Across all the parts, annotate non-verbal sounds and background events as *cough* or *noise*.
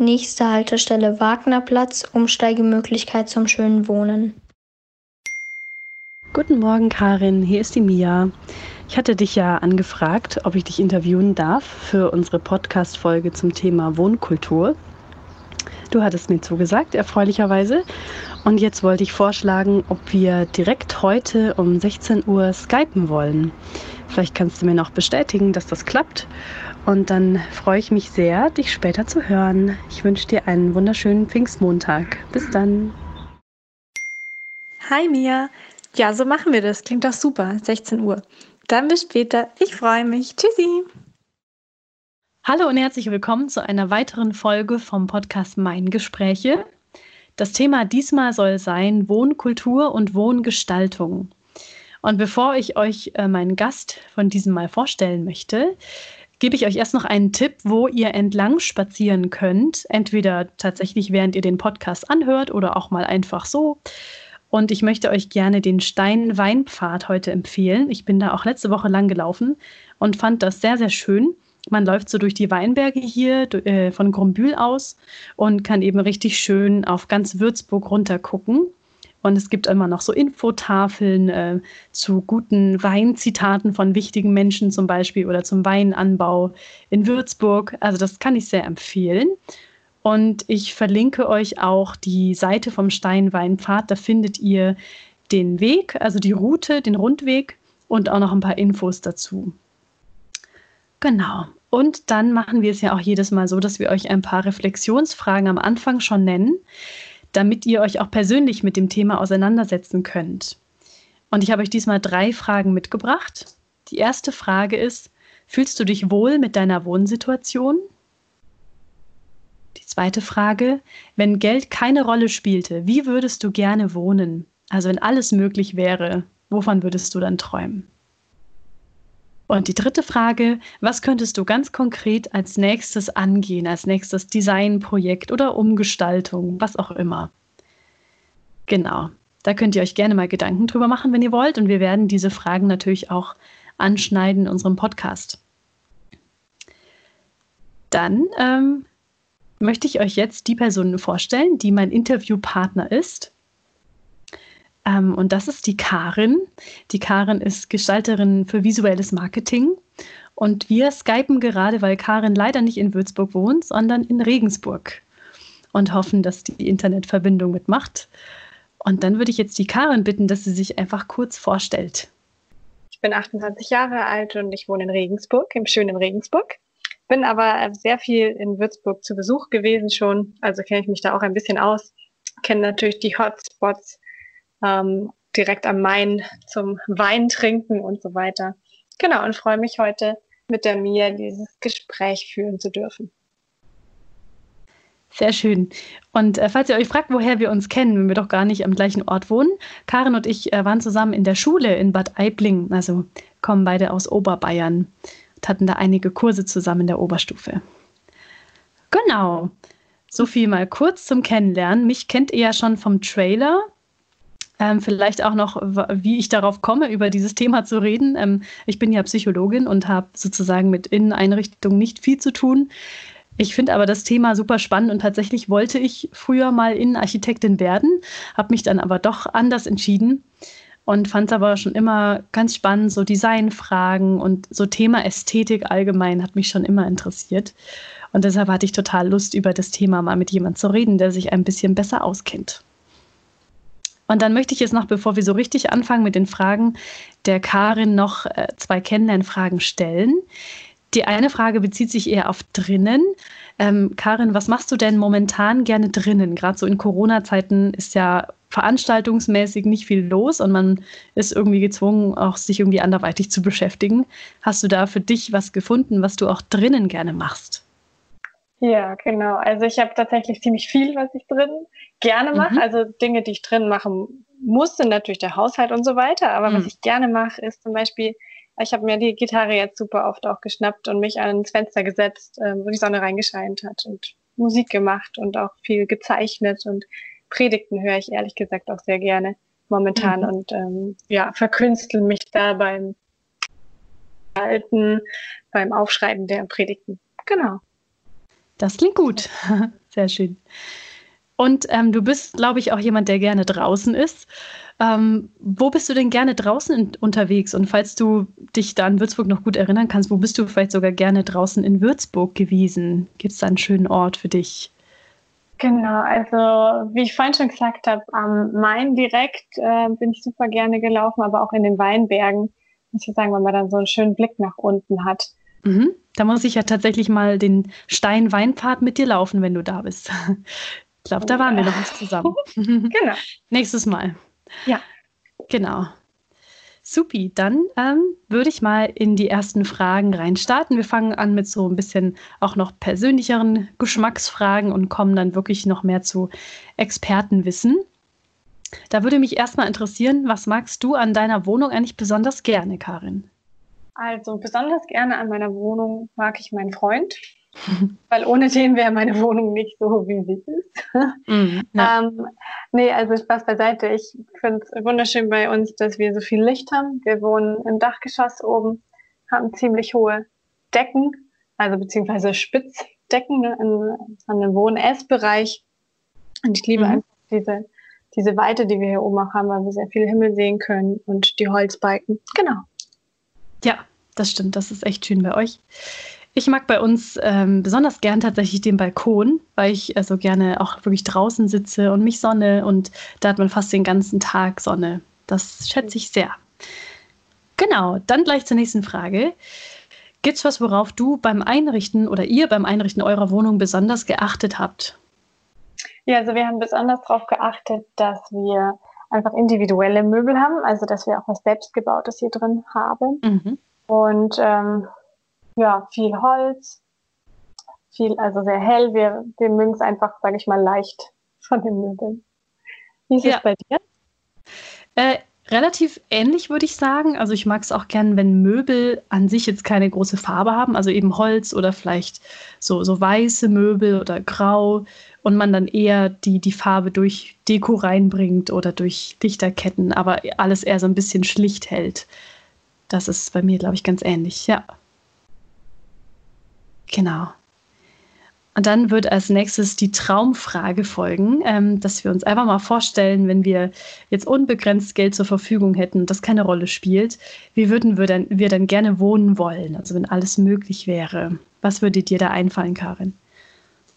Nächste Haltestelle Wagnerplatz, Umsteigemöglichkeit zum schönen Wohnen. Guten Morgen, Karin. Hier ist die Mia. Ich hatte dich ja angefragt, ob ich dich interviewen darf für unsere Podcast-Folge zum Thema Wohnkultur. Du hattest mir zugesagt, erfreulicherweise. Und jetzt wollte ich vorschlagen, ob wir direkt heute um 16 Uhr skypen wollen. Vielleicht kannst du mir noch bestätigen, dass das klappt. Und dann freue ich mich sehr, dich später zu hören. Ich wünsche dir einen wunderschönen Pfingstmontag. Bis dann. Hi Mia. Ja, so machen wir das. Klingt doch super. 16 Uhr. Dann bis später. Ich freue mich. Tschüssi. Hallo und herzlich willkommen zu einer weiteren Folge vom Podcast Mein Gespräche. Das Thema diesmal soll sein Wohnkultur und Wohngestaltung. Und bevor ich euch äh, meinen Gast von diesem Mal vorstellen möchte, gebe ich euch erst noch einen Tipp, wo ihr entlang spazieren könnt. Entweder tatsächlich, während ihr den Podcast anhört oder auch mal einfach so. Und ich möchte euch gerne den Stein-Weinpfad heute empfehlen. Ich bin da auch letzte Woche lang gelaufen und fand das sehr, sehr schön. Man läuft so durch die Weinberge hier äh, von Grumbühl aus und kann eben richtig schön auf ganz Würzburg runter gucken. Und es gibt immer noch so Infotafeln äh, zu guten Weinzitaten von wichtigen Menschen zum Beispiel oder zum Weinanbau in Würzburg. Also das kann ich sehr empfehlen. Und ich verlinke euch auch die Seite vom Steinweinpfad. Da findet ihr den Weg, also die Route, den Rundweg und auch noch ein paar Infos dazu. Genau. Und dann machen wir es ja auch jedes Mal so, dass wir euch ein paar Reflexionsfragen am Anfang schon nennen damit ihr euch auch persönlich mit dem Thema auseinandersetzen könnt. Und ich habe euch diesmal drei Fragen mitgebracht. Die erste Frage ist, fühlst du dich wohl mit deiner Wohnsituation? Die zweite Frage, wenn Geld keine Rolle spielte, wie würdest du gerne wohnen? Also wenn alles möglich wäre, wovon würdest du dann träumen? Und die dritte Frage, was könntest du ganz konkret als nächstes angehen, als nächstes Designprojekt oder Umgestaltung, was auch immer? Genau, da könnt ihr euch gerne mal Gedanken drüber machen, wenn ihr wollt. Und wir werden diese Fragen natürlich auch anschneiden in unserem Podcast. Dann ähm, möchte ich euch jetzt die Person vorstellen, die mein Interviewpartner ist. Ähm, und das ist die Karin. Die Karin ist Gestalterin für visuelles Marketing. Und wir skypen gerade, weil Karin leider nicht in Würzburg wohnt, sondern in Regensburg. Und hoffen, dass die Internetverbindung mitmacht. Und dann würde ich jetzt die Karin bitten, dass sie sich einfach kurz vorstellt. Ich bin 28 Jahre alt und ich wohne in Regensburg, im schönen Regensburg. Bin aber sehr viel in Würzburg zu Besuch gewesen schon, also kenne ich mich da auch ein bisschen aus. Kenne natürlich die Hotspots ähm, direkt am Main zum Wein trinken und so weiter. Genau, und freue mich heute mit der Mia dieses Gespräch führen zu dürfen. Sehr schön. Und äh, falls ihr euch fragt, woher wir uns kennen, wenn wir doch gar nicht am gleichen Ort wohnen, Karin und ich äh, waren zusammen in der Schule in Bad Aibling, also kommen beide aus Oberbayern und hatten da einige Kurse zusammen in der Oberstufe. Genau. So viel mal kurz zum Kennenlernen. Mich kennt ihr ja schon vom Trailer ähm, vielleicht auch noch, wie ich darauf komme, über dieses Thema zu reden. Ähm, ich bin ja Psychologin und habe sozusagen mit Inneneinrichtungen nicht viel zu tun. Ich finde aber das Thema super spannend und tatsächlich wollte ich früher mal Innenarchitektin werden, habe mich dann aber doch anders entschieden und fand es aber schon immer ganz spannend, so Designfragen und so Thema Ästhetik allgemein hat mich schon immer interessiert. Und deshalb hatte ich total Lust, über das Thema mal mit jemandem zu reden, der sich ein bisschen besser auskennt. Und dann möchte ich jetzt noch, bevor wir so richtig anfangen mit den Fragen, der Karin noch äh, zwei Kennenlernfragen stellen. Die eine Frage bezieht sich eher auf drinnen. Ähm, Karin, was machst du denn momentan gerne drinnen? Gerade so in Corona-Zeiten ist ja veranstaltungsmäßig nicht viel los und man ist irgendwie gezwungen, auch sich irgendwie anderweitig zu beschäftigen. Hast du da für dich was gefunden, was du auch drinnen gerne machst? Ja, genau. Also ich habe tatsächlich ziemlich viel, was ich drin gerne mache. Mhm. Also Dinge, die ich drin machen muss, sind natürlich der Haushalt und so weiter. Aber mhm. was ich gerne mache, ist zum Beispiel, ich habe mir die Gitarre jetzt super oft auch geschnappt und mich ans Fenster gesetzt, äh, wo die Sonne reingescheint hat und Musik gemacht und auch viel gezeichnet und Predigten höre ich ehrlich gesagt auch sehr gerne momentan mhm. und ähm, ja, verkünsteln mich da beim Halten, beim Aufschreiben der Predigten. Genau. Das klingt gut. *laughs* sehr schön. Und ähm, du bist, glaube ich, auch jemand, der gerne draußen ist. Ähm, wo bist du denn gerne draußen in, unterwegs? Und falls du dich da an Würzburg noch gut erinnern kannst, wo bist du vielleicht sogar gerne draußen in Würzburg gewesen? Gibt es da einen schönen Ort für dich? Genau, also wie ich vorhin schon gesagt habe, am Main direkt äh, bin ich super gerne gelaufen, aber auch in den Weinbergen, muss ich sagen, weil man dann so einen schönen Blick nach unten hat. Mhm. Da muss ich ja tatsächlich mal den Stein-Weinpfad mit dir laufen, wenn du da bist. *laughs* Ich glaube, da waren wir noch nicht zusammen. *laughs* genau. Nächstes Mal. Ja. Genau. Supi, dann ähm, würde ich mal in die ersten Fragen reinstarten. Wir fangen an mit so ein bisschen auch noch persönlicheren Geschmacksfragen und kommen dann wirklich noch mehr zu Expertenwissen. Da würde mich erstmal interessieren, was magst du an deiner Wohnung eigentlich besonders gerne, Karin? Also besonders gerne an meiner Wohnung mag ich meinen Freund, weil ohne den wäre meine Wohnung nicht so, wie sie ist. Mm, ja. ähm, nee, also Spaß beiseite. Ich finde es wunderschön bei uns, dass wir so viel Licht haben. Wir wohnen im Dachgeschoss oben, haben ziemlich hohe Decken, also beziehungsweise Spitzdecken ne, in, an dem Wohn-Essbereich. Und ich liebe mhm. einfach diese, diese Weite, die wir hier oben auch haben, weil wir sehr viel Himmel sehen können und die Holzbalken. Genau. Ja, das stimmt. Das ist echt schön bei euch. Ich mag bei uns ähm, besonders gern tatsächlich den Balkon, weil ich äh, so gerne auch wirklich draußen sitze und mich sonne und da hat man fast den ganzen Tag Sonne. Das schätze ich sehr. Genau, dann gleich zur nächsten Frage. Gibt es was, worauf du beim Einrichten oder ihr beim Einrichten eurer Wohnung besonders geachtet habt? Ja, also wir haben besonders darauf geachtet, dass wir einfach individuelle Möbel haben, also dass wir auch was selbstgebautes hier drin haben. Mhm. Und ähm, ja, viel Holz, viel, also sehr hell. Wir, wir mögen es einfach, sage ich mal, leicht von den Möbeln. Wie ist ja. es bei dir? Äh, relativ ähnlich, würde ich sagen. Also ich mag es auch gern, wenn Möbel an sich jetzt keine große Farbe haben, also eben Holz oder vielleicht so, so weiße Möbel oder grau und man dann eher die, die Farbe durch Deko reinbringt oder durch Lichterketten, aber alles eher so ein bisschen schlicht hält. Das ist bei mir, glaube ich, ganz ähnlich, ja. Genau. Und dann wird als nächstes die Traumfrage folgen, ähm, dass wir uns einfach mal vorstellen, wenn wir jetzt unbegrenzt Geld zur Verfügung hätten und das keine Rolle spielt, wie würden wir denn, wir dann gerne wohnen wollen? Also wenn alles möglich wäre. Was würde dir da einfallen, Karin?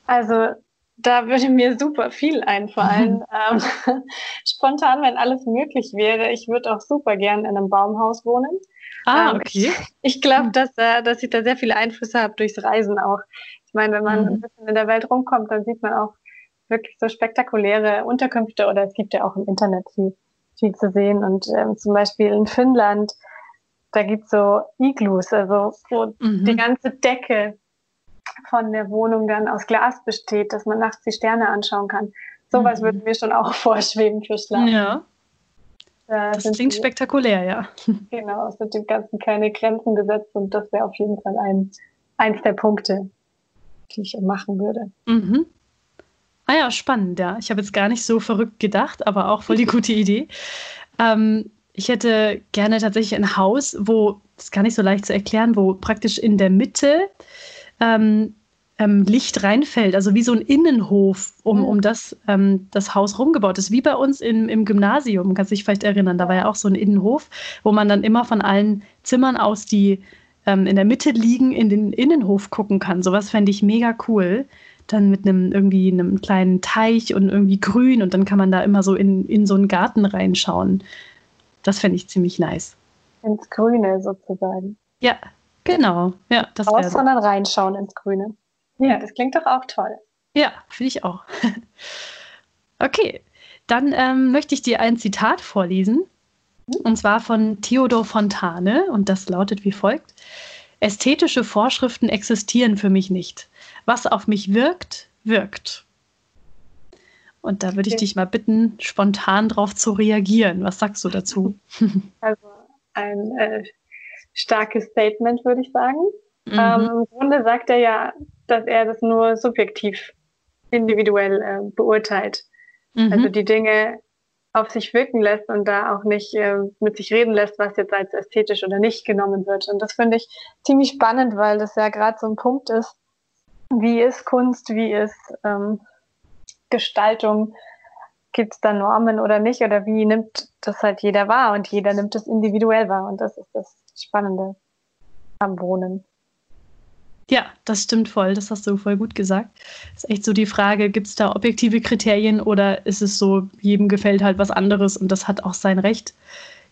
Also da würde mir super viel einfallen. *laughs* ähm, *laughs* spontan, wenn alles möglich wäre, ich würde auch super gern in einem Baumhaus wohnen. Ah, ähm, okay. *laughs* Ich, ich glaube, dass, äh, dass ich da sehr viele Einflüsse habe durchs Reisen auch. Ich meine, wenn man mhm. ein bisschen in der Welt rumkommt, dann sieht man auch wirklich so spektakuläre Unterkünfte oder es gibt ja auch im Internet viel, viel zu sehen. Und ähm, zum Beispiel in Finnland, da gibt's so Iglus, also wo mhm. die ganze Decke von der Wohnung dann aus Glas besteht, dass man nachts die Sterne anschauen kann. Sowas mhm. würde mir schon auch *laughs* vorschweben für Schlaf. Ja. Da das klingt die, spektakulär, ja. Genau, es sind dem Ganzen keine Grenzen gesetzt und das wäre auf jeden Fall ein, eins der Punkte, die ich machen würde. Mhm. Ah ja, spannend, ja. Ich habe jetzt gar nicht so verrückt gedacht, aber auch voll die gute Idee. Ähm, ich hätte gerne tatsächlich ein Haus, wo, das ist gar nicht so leicht zu erklären, wo praktisch in der Mitte ähm, ähm, Licht reinfällt, also wie so ein Innenhof um, mhm. um das, ähm, das Haus rumgebaut ist, wie bei uns im, im Gymnasium, kannst du dich vielleicht erinnern, da war ja auch so ein Innenhof, wo man dann immer von allen Zimmern aus, die ähm, in der Mitte liegen, in den Innenhof gucken kann. Sowas fände ich mega cool. Dann mit einem irgendwie einem kleinen Teich und irgendwie grün und dann kann man da immer so in, in so einen Garten reinschauen. Das fände ich ziemlich nice. Ins Grüne sozusagen. Ja, genau. Ja, das Raus, so. sondern reinschauen ins Grüne. Ja, das klingt doch auch toll. Ja, finde ich auch. *laughs* okay, dann ähm, möchte ich dir ein Zitat vorlesen. Mhm. Und zwar von Theodor Fontane. Und das lautet wie folgt. Ästhetische Vorschriften existieren für mich nicht. Was auf mich wirkt, wirkt. Und da würde ich dich mal bitten, spontan darauf zu reagieren. Was sagst du dazu? *laughs* Also ein äh, starkes Statement, würde ich sagen. Mhm. Ähm, Im Grunde sagt er ja, dass er das nur subjektiv, individuell äh, beurteilt. Mhm. Also die Dinge auf sich wirken lässt und da auch nicht äh, mit sich reden lässt, was jetzt als ästhetisch oder nicht genommen wird. Und das finde ich ziemlich spannend, weil das ja gerade so ein Punkt ist, wie ist Kunst, wie ist ähm, Gestaltung, gibt es da Normen oder nicht oder wie nimmt das halt jeder wahr und jeder nimmt es individuell wahr und das ist das Spannende am Wohnen. Ja, das stimmt voll. Das hast du voll gut gesagt. Ist echt so die Frage, gibt es da objektive Kriterien oder ist es so, jedem gefällt halt was anderes und das hat auch sein Recht.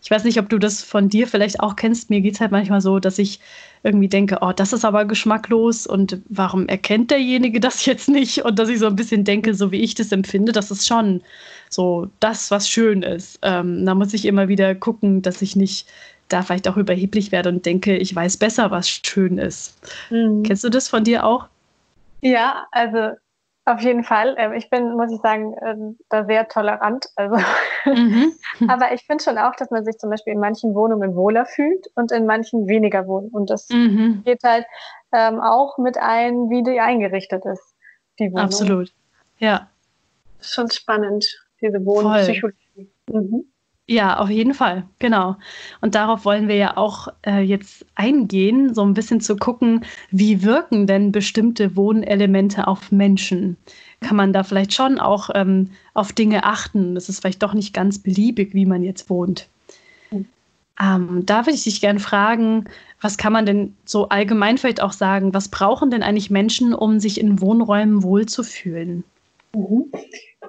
Ich weiß nicht, ob du das von dir vielleicht auch kennst. Mir geht es halt manchmal so, dass ich irgendwie denke, oh, das ist aber geschmacklos und warum erkennt derjenige das *laughs* jetzt nicht? Und dass ich so ein bisschen denke, so wie ich das empfinde, das ist schon so das, was schön ist. Ähm, da muss ich immer wieder gucken, dass ich nicht da vielleicht auch überheblich werde und denke, ich weiß besser, was schön ist. Mhm. Kennst du das von dir auch? Ja, also auf jeden Fall. Ähm, ich bin, muss ich sagen, ähm, da sehr tolerant. Also. Mhm. *laughs* Aber ich finde schon auch, dass man sich zum Beispiel in manchen Wohnungen wohler fühlt und in manchen weniger wohl. Und das mhm. geht halt ähm, auch mit ein, wie die eingerichtet ist, die Wohnung. Absolut. Ja. Schon spannend, diese Wohnpsychologie. Mhm. Ja, auf jeden Fall, genau. Und darauf wollen wir ja auch äh, jetzt eingehen, so ein bisschen zu gucken, wie wirken denn bestimmte Wohnelemente auf Menschen? Kann man da vielleicht schon auch ähm, auf Dinge achten? Das ist vielleicht doch nicht ganz beliebig, wie man jetzt wohnt. Ähm, da würde ich dich gerne fragen, was kann man denn so allgemein vielleicht auch sagen, was brauchen denn eigentlich Menschen, um sich in Wohnräumen wohlzufühlen? Mhm.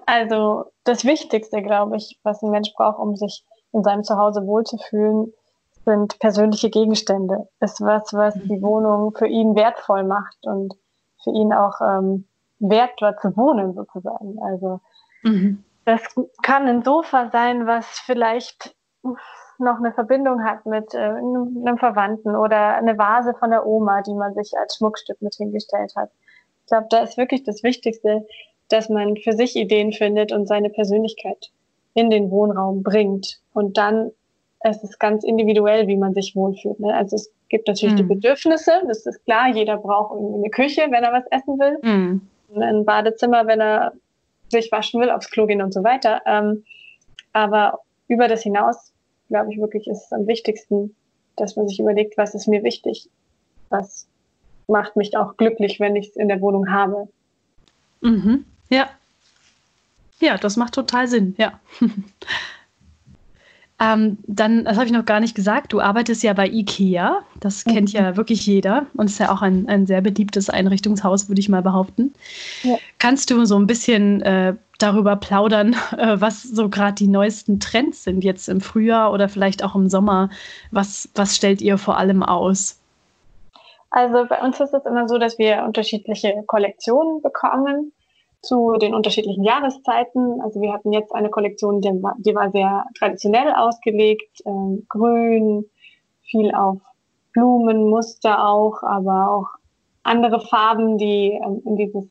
Also das Wichtigste, glaube ich, was ein Mensch braucht, um sich in seinem Zuhause wohlzufühlen, sind persönliche Gegenstände. Ist was, was die mhm. Wohnung für ihn wertvoll macht und für ihn auch ähm, wert dort zu wohnen sozusagen. Also mhm. das kann ein Sofa sein, was vielleicht noch eine Verbindung hat mit äh, einem Verwandten oder eine Vase von der Oma, die man sich als Schmuckstück mit hingestellt hat. Ich glaube, da ist wirklich das Wichtigste, dass man für sich Ideen findet und seine Persönlichkeit in den Wohnraum bringt. Und dann es ist ganz individuell, wie man sich wohlfühlt. Ne? Also es gibt natürlich mhm. die Bedürfnisse, das ist klar, jeder braucht irgendwie eine Küche, wenn er was essen will, mhm. ein Badezimmer, wenn er sich waschen will, aufs Klo gehen und so weiter. Ähm, aber über das hinaus, glaube ich wirklich, ist es am wichtigsten, dass man sich überlegt, was ist mir wichtig, was macht mich auch glücklich, wenn ich es in der Wohnung habe. Mhm. Ja. Ja, das macht total Sinn, ja. *laughs* ähm, dann, das habe ich noch gar nicht gesagt, du arbeitest ja bei IKEA. Das kennt ja mhm. wirklich jeder und ist ja auch ein, ein sehr beliebtes Einrichtungshaus, würde ich mal behaupten. Ja. Kannst du so ein bisschen äh, darüber plaudern, *laughs* äh, was so gerade die neuesten Trends sind jetzt im Frühjahr oder vielleicht auch im Sommer? Was, was stellt ihr vor allem aus? Also bei uns ist es immer so, dass wir unterschiedliche Kollektionen bekommen zu den unterschiedlichen Jahreszeiten. Also wir hatten jetzt eine Kollektion, die war, die war sehr traditionell ausgelegt, äh, grün, viel auf Blumenmuster auch, aber auch andere Farben, die ähm, in dieses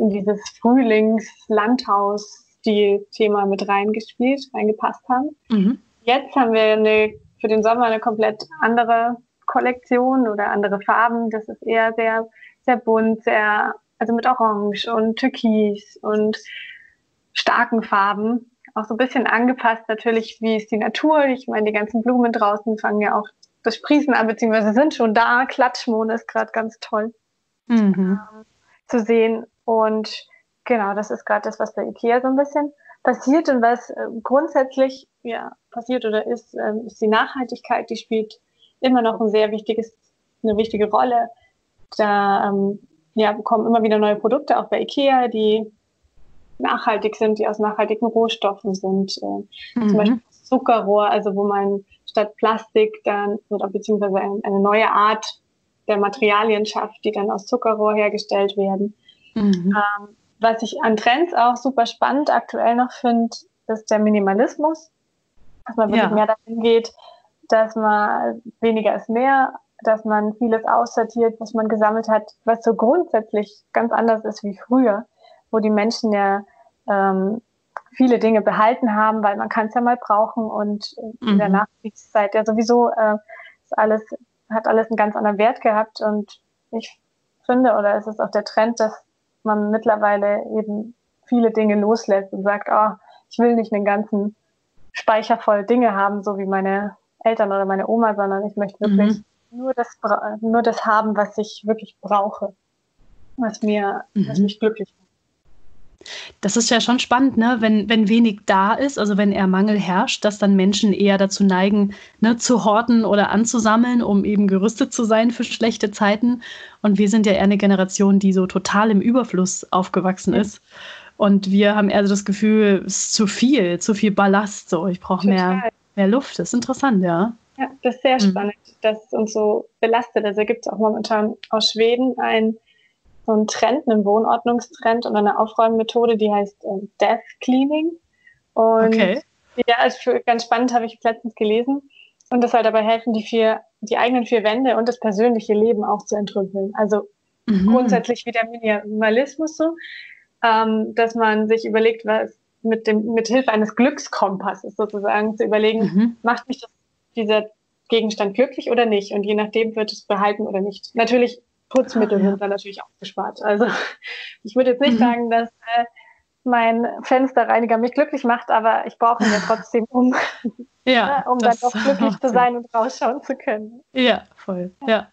in dieses Frühlings-Landhaus-Thema mit reingespielt, reingepasst haben. Mhm. Jetzt haben wir eine, für den Sommer eine komplett andere Kollektion oder andere Farben. Das ist eher sehr, sehr bunt, sehr also mit Orange und Türkis und starken Farben. Auch so ein bisschen angepasst natürlich, wie ist die Natur. Ich meine, die ganzen Blumen draußen fangen ja auch das Sprießen an, beziehungsweise sind schon da. Klatschmond ist gerade ganz toll mhm. ähm, zu sehen. Und genau, das ist gerade das, was bei Ikea so ein bisschen passiert und was äh, grundsätzlich ja passiert oder ist, ähm, ist die Nachhaltigkeit. Die spielt immer noch ein sehr wichtiges, eine wichtige Rolle. Da ähm, ja, bekommen immer wieder neue Produkte, auch bei IKEA, die nachhaltig sind, die aus nachhaltigen Rohstoffen sind. Äh, mhm. Zum Beispiel Zuckerrohr, also wo man statt Plastik dann oder beziehungsweise eine, eine neue Art der Materialien schafft, die dann aus Zuckerrohr hergestellt werden. Mhm. Ähm, was ich an Trends auch super spannend aktuell noch finde, ist der Minimalismus. Dass man wirklich ja. mehr dahin geht, dass man weniger ist mehr, dass man vieles aussortiert, was man gesammelt hat, was so grundsätzlich ganz anders ist wie früher, wo die Menschen ja ähm, viele Dinge behalten haben, weil man kann es ja mal brauchen und mhm. in der mhm. Nachkriegszeit ja sowieso äh, ist alles, hat alles einen ganz anderen Wert gehabt und ich finde, oder es ist auch der Trend, dass man mittlerweile eben viele Dinge loslässt und sagt, oh, ich will nicht einen ganzen Speicher voll Dinge haben, so wie meine Eltern oder meine Oma, sondern ich möchte wirklich mhm nur das, nur das haben, was ich wirklich brauche. was mir, mhm. was mich glücklich macht. Das ist ja schon spannend, ne? wenn, wenn wenig da ist, also wenn eher Mangel herrscht, dass dann Menschen eher dazu neigen, ne, zu horten oder anzusammeln, um eben gerüstet zu sein für schlechte Zeiten. Und wir sind ja eher eine Generation, die so total im Überfluss aufgewachsen ja. ist. Und wir haben eher so das Gefühl, es ist zu viel, zu viel Ballast. So, ich brauche mehr, mehr Luft. Das ist interessant, ja. Ja, das ist sehr mhm. spannend, dass es uns so belastet. Also gibt es auch momentan aus Schweden ein so einen Trend, einen Wohnordnungstrend und eine Aufräummethode, die heißt äh, Death Cleaning. Und okay. ja, also ganz spannend habe ich letztens gelesen. Und das soll dabei helfen, die vier, die eigenen vier Wände und das persönliche Leben auch zu entrümpeln. Also mhm. grundsätzlich wie der Minimalismus so, ähm, dass man sich überlegt, was mit dem, mit Hilfe eines Glückskompasses sozusagen zu überlegen, mhm. macht mich das, dieser Gegenstand glücklich oder nicht? Und je nachdem wird es behalten oder nicht. Natürlich Putzmittel ah, ja. sind dann natürlich auch gespart. Also *laughs* ich würde jetzt nicht mhm. sagen, dass äh, mein Fensterreiniger mich glücklich macht, aber ich brauche ihn ja trotzdem, um, ja, *laughs* um dann doch *laughs* glücklich zu sein und rausschauen zu können. Ja, voll. Ja.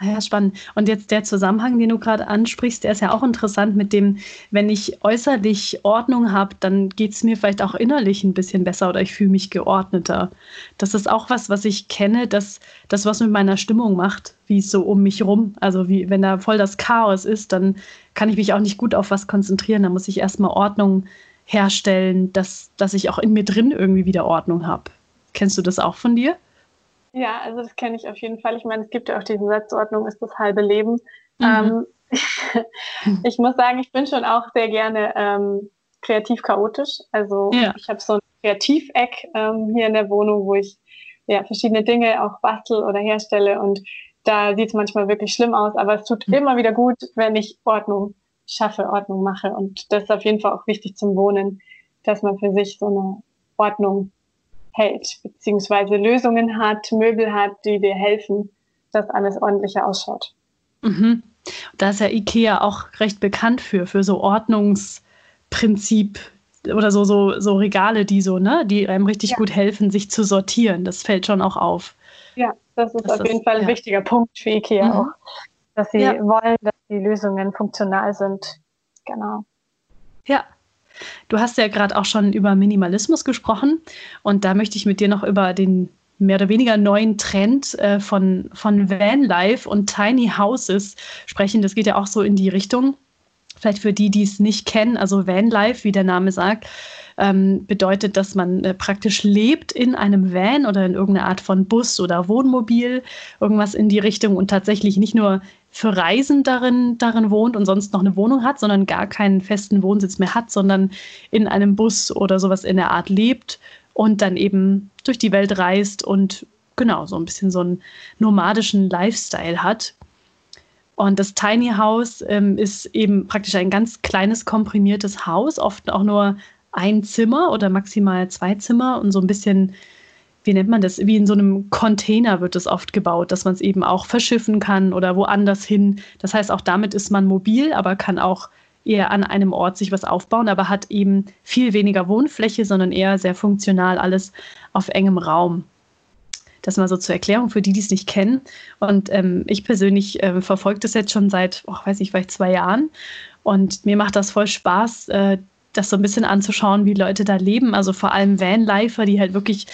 Ah ja, spannend. Und jetzt der Zusammenhang, den du gerade ansprichst, der ist ja auch interessant mit dem, wenn ich äußerlich Ordnung habe, dann geht es mir vielleicht auch innerlich ein bisschen besser oder ich fühle mich geordneter. Das ist auch was, was ich kenne, dass das was mit meiner Stimmung macht, wie es so um mich rum. Also wie wenn da voll das Chaos ist, dann kann ich mich auch nicht gut auf was konzentrieren. Da muss ich erstmal Ordnung herstellen, dass, dass ich auch in mir drin irgendwie wieder Ordnung habe. Kennst du das auch von dir? Ja, also das kenne ich auf jeden Fall. Ich meine, es gibt ja auch diese Satzordnung, ist das halbe Leben. Mhm. Ähm, *laughs* ich muss sagen, ich bin schon auch sehr gerne ähm, kreativ chaotisch. Also ja. ich habe so ein Kreativeck ähm, hier in der Wohnung, wo ich ja verschiedene Dinge auch bastel oder herstelle und da sieht es manchmal wirklich schlimm aus, aber es tut mhm. immer wieder gut, wenn ich Ordnung schaffe, Ordnung mache. Und das ist auf jeden Fall auch wichtig zum Wohnen, dass man für sich so eine Ordnung hält, beziehungsweise Lösungen hat, Möbel hat, die dir helfen, dass alles ordentlicher ausschaut. Mhm. Da ist ja IKEA auch recht bekannt für, für so Ordnungsprinzip oder so, so, so Regale, die so, ne, die einem richtig ja. gut helfen, sich zu sortieren. Das fällt schon auch auf. Ja, das ist das auf jeden Fall ein ja. wichtiger Punkt für IKEA mhm. auch, dass sie ja. wollen, dass die Lösungen funktional sind. Genau. Ja, Du hast ja gerade auch schon über Minimalismus gesprochen und da möchte ich mit dir noch über den mehr oder weniger neuen Trend äh, von, von Vanlife und Tiny Houses sprechen. Das geht ja auch so in die Richtung. Vielleicht für die, die es nicht kennen, also Vanlife, wie der Name sagt, ähm, bedeutet, dass man äh, praktisch lebt in einem Van oder in irgendeiner Art von Bus oder Wohnmobil, irgendwas in die Richtung und tatsächlich nicht nur für Reisen darin, darin wohnt und sonst noch eine Wohnung hat, sondern gar keinen festen Wohnsitz mehr hat, sondern in einem Bus oder sowas in der Art lebt und dann eben durch die Welt reist und genau so ein bisschen so einen nomadischen Lifestyle hat. Und das Tiny House ähm, ist eben praktisch ein ganz kleines, komprimiertes Haus, oft auch nur ein Zimmer oder maximal zwei Zimmer und so ein bisschen, wie nennt man das, wie in so einem Container wird es oft gebaut, dass man es eben auch verschiffen kann oder woanders hin. Das heißt, auch damit ist man mobil, aber kann auch eher an einem Ort sich was aufbauen, aber hat eben viel weniger Wohnfläche, sondern eher sehr funktional alles auf engem Raum. Das mal so zur Erklärung für die, die es nicht kennen. Und ähm, ich persönlich äh, verfolge das jetzt schon seit, oh, weiß ich, vielleicht zwei Jahren. Und mir macht das voll Spaß, äh, das so ein bisschen anzuschauen, wie Leute da leben. Also vor allem Vanlifer, die halt wirklich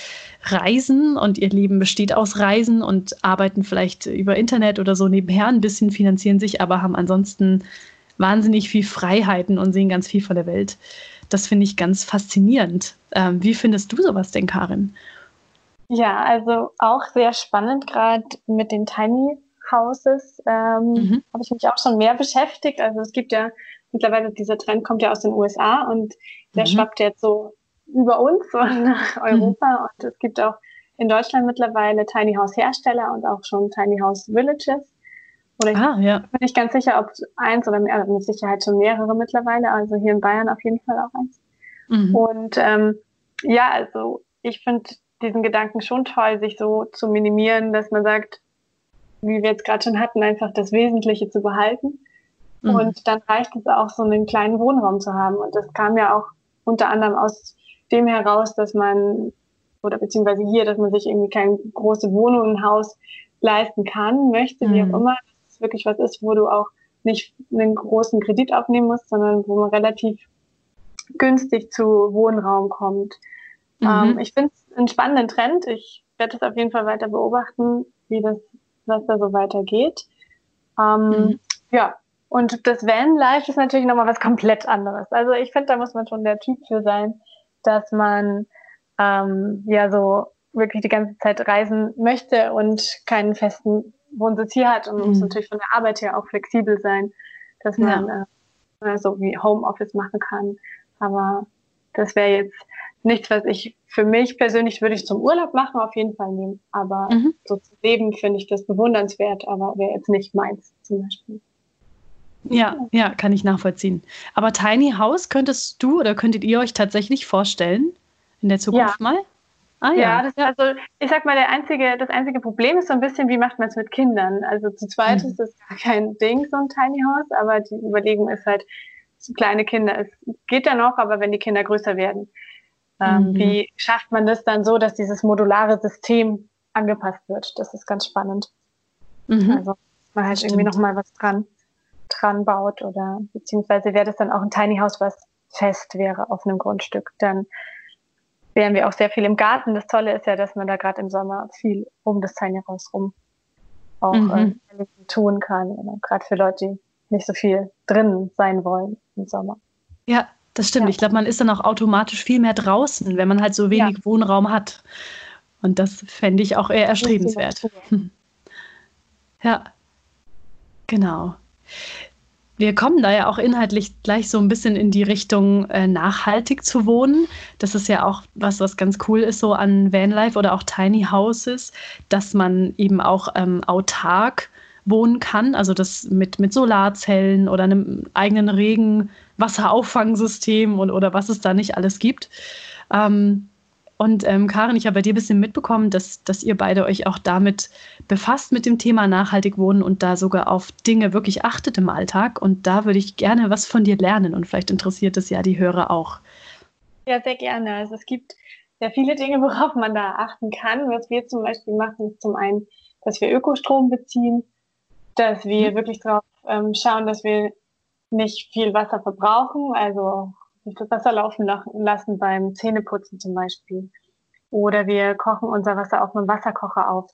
reisen und ihr Leben besteht aus Reisen und arbeiten vielleicht über Internet oder so nebenher ein bisschen, finanzieren sich, aber haben ansonsten wahnsinnig viel Freiheiten und sehen ganz viel von der Welt. Das finde ich ganz faszinierend. Ähm, wie findest du sowas denn, Karin? Ja, also auch sehr spannend, gerade mit den Tiny Houses ähm, mhm. habe ich mich auch schon mehr beschäftigt. Also es gibt ja mittlerweile dieser Trend kommt ja aus den USA und der mhm. schwappt jetzt so über uns und *laughs* nach Europa. Mhm. Und es gibt auch in Deutschland mittlerweile Tiny House Hersteller und auch schon Tiny House Villages. Oder ich ah, ja. bin nicht ganz sicher, ob eins oder mehr, mit Sicherheit schon mehrere mittlerweile. Also hier in Bayern auf jeden Fall auch eins. Mhm. Und ähm, ja, also ich finde diesen Gedanken schon toll, sich so zu minimieren, dass man sagt, wie wir jetzt gerade schon hatten, einfach das Wesentliche zu behalten Mhm. Und dann reicht es auch, so einen kleinen Wohnraum zu haben. Und das kam ja auch unter anderem aus dem heraus, dass man, oder beziehungsweise hier, dass man sich irgendwie keine große Wohnung, ein Haus leisten kann, möchte, mhm. wie auch mhm. immer. Dass es wirklich was ist, wo du auch nicht einen großen Kredit aufnehmen muss, sondern wo man relativ günstig zu Wohnraum kommt. Mhm. Ähm, ich finde es einen spannenden Trend. Ich werde es auf jeden Fall weiter beobachten, wie das, was da so weitergeht. Ähm, mhm. Ja, und das Vanlife ist natürlich nochmal was komplett anderes. Also ich finde, da muss man schon der Typ für sein, dass man ähm, ja so wirklich die ganze Zeit reisen möchte und keinen festen Wohnsitz hier hat und mhm. muss natürlich von der Arbeit her auch flexibel sein, dass man ja. äh, so wie Homeoffice machen kann. Aber das wäre jetzt nichts, was ich für mich persönlich würde ich zum Urlaub machen, auf jeden Fall nehmen. Aber mhm. so zu leben finde ich das bewundernswert, aber wäre jetzt nicht meins zum Beispiel. Ja, ja, kann ich nachvollziehen. Aber Tiny House könntest du oder könntet ihr euch tatsächlich vorstellen in der Zukunft ja. mal? Ah, ja, ja das, also ich sag mal, der einzige, das einzige Problem ist so ein bisschen, wie macht man es mit Kindern? Also zu zweit mhm. ist das gar kein Ding, so ein Tiny House, aber die Überlegung ist halt, kleine Kinder, es geht ja noch, aber wenn die Kinder größer werden, ähm, mhm. wie schafft man das dann so, dass dieses modulare System angepasst wird? Das ist ganz spannend. Mhm. Also man halt irgendwie noch mal was dran, dran baut oder beziehungsweise wäre das dann auch ein Tiny House, was fest wäre auf einem Grundstück, dann wären wir auch sehr viel im Garten. Das Tolle ist ja, dass man da gerade im Sommer viel um das Tiny House rum auch mhm. äh, tun kann. Gerade für Leute, die nicht so viel drin sein wollen im Sommer. Ja, das stimmt. Ja. Ich glaube, man ist dann auch automatisch viel mehr draußen, wenn man halt so wenig ja. Wohnraum hat. Und das fände ich auch eher erstrebenswert. Ja, genau. Wir kommen da ja auch inhaltlich gleich so ein bisschen in die Richtung äh, nachhaltig zu wohnen. Das ist ja auch was, was ganz cool ist so an Vanlife oder auch Tiny Houses, dass man eben auch ähm, autark wohnen kann, also das mit, mit Solarzellen oder einem eigenen Regenwasserauffangsystem und, oder was es da nicht alles gibt. Ähm, und ähm, Karin, ich habe bei dir ein bisschen mitbekommen, dass, dass ihr beide euch auch damit befasst mit dem Thema nachhaltig wohnen und da sogar auf Dinge wirklich achtet im Alltag. Und da würde ich gerne was von dir lernen und vielleicht interessiert es ja die Hörer auch. Ja, sehr gerne. Also es gibt sehr viele Dinge, *laughs* worauf man da achten kann. Was wir zum Beispiel machen, ist zum einen, dass wir Ökostrom beziehen, dass wir mhm. wirklich darauf ähm, schauen, dass wir nicht viel Wasser verbrauchen, also nicht das Wasser laufen lassen beim Zähneputzen zum Beispiel. Oder wir kochen unser Wasser auf einem Wasserkocher auf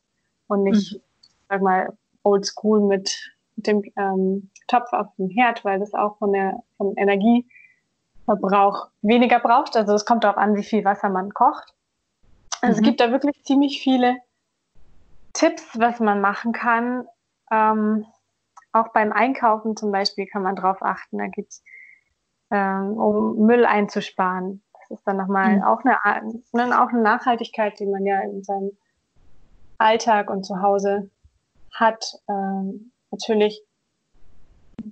und nicht, mhm. sag mal, oldschool mit dem ähm, Topf auf dem Herd, weil das auch von der vom Energieverbrauch weniger braucht. Also es kommt darauf an, wie viel Wasser man kocht. Also mhm. es gibt da wirklich ziemlich viele Tipps, was man machen kann. Ähm, auch beim Einkaufen zum Beispiel kann man drauf achten. Da gibt's ähm, um Müll einzusparen. Das ist dann nochmal mhm. auch, eine, ne, auch eine Nachhaltigkeit, die man ja in seinem Alltag und zu Hause hat. Ähm, natürlich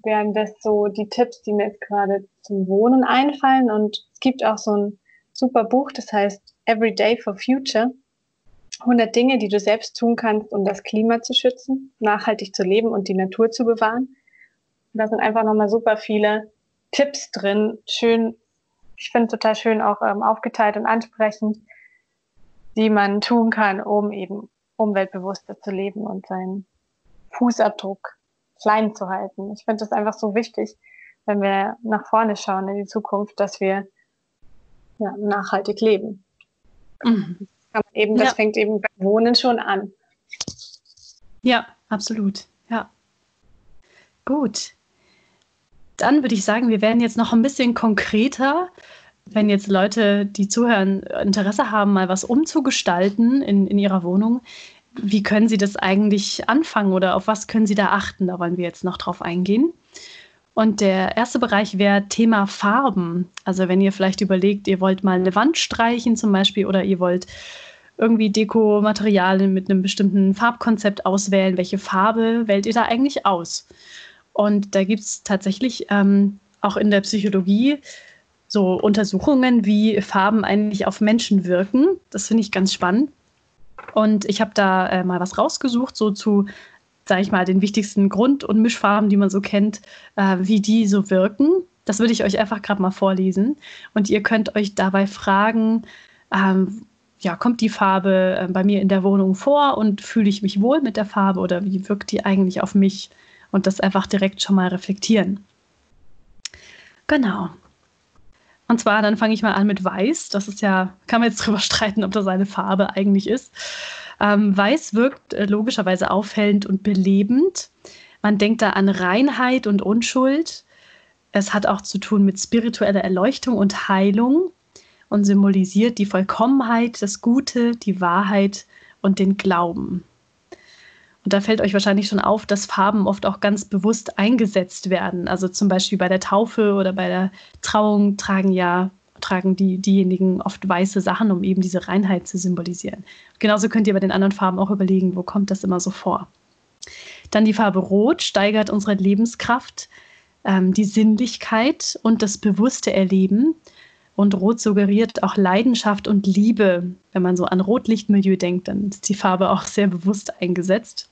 wären das so die Tipps, die mir jetzt gerade zum Wohnen einfallen. Und es gibt auch so ein super Buch, das heißt Every Day for Future. 100 Dinge, die du selbst tun kannst, um das Klima zu schützen, nachhaltig zu leben und die Natur zu bewahren. Und da sind einfach nochmal super viele Tipps drin, schön, ich finde total schön auch ähm, aufgeteilt und ansprechend, die man tun kann, um eben umweltbewusster zu leben und seinen Fußabdruck klein zu halten. Ich finde das einfach so wichtig, wenn wir nach vorne schauen in die Zukunft, dass wir ja, nachhaltig leben. Mhm. Das, eben, das ja. fängt eben beim Wohnen schon an. Ja, absolut. Ja. Gut dann würde ich sagen, wir werden jetzt noch ein bisschen konkreter. Wenn jetzt Leute, die zuhören, Interesse haben, mal was umzugestalten in, in ihrer Wohnung, wie können sie das eigentlich anfangen oder auf was können sie da achten? Da wollen wir jetzt noch drauf eingehen. Und der erste Bereich wäre Thema Farben. Also wenn ihr vielleicht überlegt, ihr wollt mal eine Wand streichen zum Beispiel oder ihr wollt irgendwie Dekomaterialien mit einem bestimmten Farbkonzept auswählen, welche Farbe wählt ihr da eigentlich aus? Und da gibt es tatsächlich ähm, auch in der Psychologie so Untersuchungen, wie Farben eigentlich auf Menschen wirken. Das finde ich ganz spannend. Und ich habe da äh, mal was rausgesucht, so zu, sage ich mal, den wichtigsten Grund- und Mischfarben, die man so kennt, äh, wie die so wirken. Das würde ich euch einfach gerade mal vorlesen. Und ihr könnt euch dabei fragen, ähm, ja, kommt die Farbe äh, bei mir in der Wohnung vor und fühle ich mich wohl mit der Farbe oder wie wirkt die eigentlich auf mich? Und das einfach direkt schon mal reflektieren. Genau. Und zwar, dann fange ich mal an mit Weiß. Das ist ja, kann man jetzt *laughs* drüber streiten, ob das eine Farbe eigentlich ist. Ähm, Weiß wirkt äh, logischerweise aufhellend und belebend. Man denkt da an Reinheit und Unschuld. Es hat auch zu tun mit spiritueller Erleuchtung und Heilung und symbolisiert die Vollkommenheit, das Gute, die Wahrheit und den Glauben. Und da fällt euch wahrscheinlich schon auf, dass Farben oft auch ganz bewusst eingesetzt werden. Also zum Beispiel bei der Taufe oder bei der Trauung tragen ja tragen die, diejenigen oft weiße Sachen, um eben diese Reinheit zu symbolisieren. Genauso könnt ihr bei den anderen Farben auch überlegen, wo kommt das immer so vor. Dann die Farbe Rot steigert unsere Lebenskraft, ähm, die Sinnlichkeit und das bewusste Erleben. Und Rot suggeriert auch Leidenschaft und Liebe. Wenn man so an Rotlichtmilieu denkt, dann ist die Farbe auch sehr bewusst eingesetzt.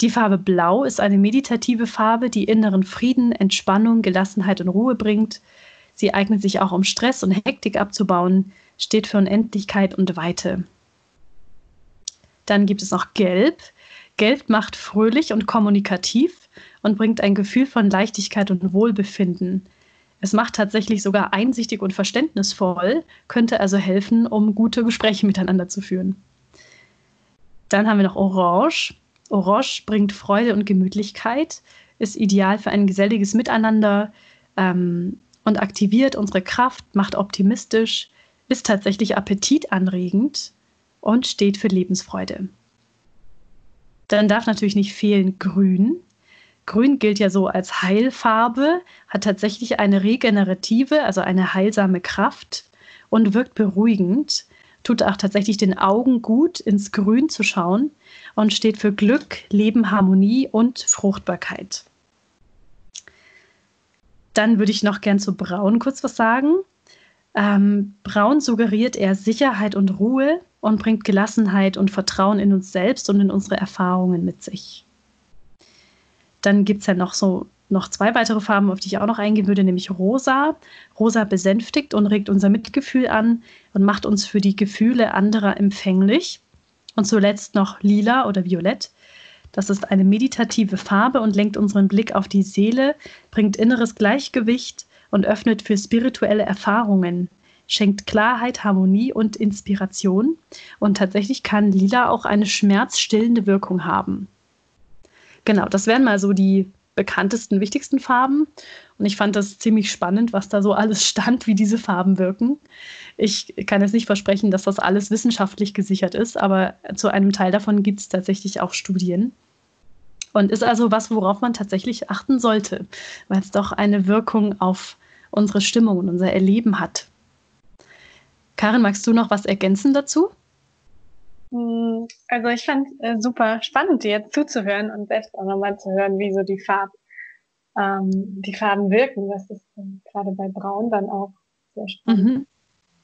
Die Farbe Blau ist eine meditative Farbe, die inneren Frieden, Entspannung, Gelassenheit und Ruhe bringt. Sie eignet sich auch, um Stress und Hektik abzubauen, steht für Unendlichkeit und Weite. Dann gibt es noch Gelb. Gelb macht fröhlich und kommunikativ und bringt ein Gefühl von Leichtigkeit und Wohlbefinden. Es macht tatsächlich sogar einsichtig und verständnisvoll, könnte also helfen, um gute Gespräche miteinander zu führen. Dann haben wir noch Orange. Orange bringt Freude und Gemütlichkeit, ist ideal für ein geselliges Miteinander ähm, und aktiviert unsere Kraft, macht optimistisch, ist tatsächlich appetitanregend und steht für Lebensfreude. Dann darf natürlich nicht fehlen Grün. Grün gilt ja so als Heilfarbe, hat tatsächlich eine regenerative, also eine heilsame Kraft und wirkt beruhigend. Tut auch tatsächlich den Augen gut, ins Grün zu schauen und steht für Glück, Leben, Harmonie und Fruchtbarkeit. Dann würde ich noch gern zu Braun kurz was sagen. Ähm, Braun suggeriert eher Sicherheit und Ruhe und bringt Gelassenheit und Vertrauen in uns selbst und in unsere Erfahrungen mit sich. Dann gibt es ja noch so noch zwei weitere Farben, auf die ich auch noch eingehen würde, nämlich rosa. Rosa besänftigt und regt unser Mitgefühl an und macht uns für die Gefühle anderer empfänglich. Und zuletzt noch lila oder violett. Das ist eine meditative Farbe und lenkt unseren Blick auf die Seele, bringt inneres Gleichgewicht und öffnet für spirituelle Erfahrungen, schenkt Klarheit, Harmonie und Inspiration. Und tatsächlich kann lila auch eine schmerzstillende Wirkung haben. Genau, das wären mal so die bekanntesten, wichtigsten Farben. Und ich fand das ziemlich spannend, was da so alles stand, wie diese Farben wirken. Ich kann jetzt nicht versprechen, dass das alles wissenschaftlich gesichert ist, aber zu einem Teil davon gibt es tatsächlich auch Studien. Und ist also was, worauf man tatsächlich achten sollte, weil es doch eine Wirkung auf unsere Stimmung und unser Erleben hat. Karin, magst du noch was ergänzen dazu? Hm, also ich fand äh, super spannend, dir jetzt zuzuhören und selbst auch nochmal zu hören, wie so die Farb, ähm, die Farben wirken. Das ist äh, gerade bei Braun dann auch sehr spannend mhm.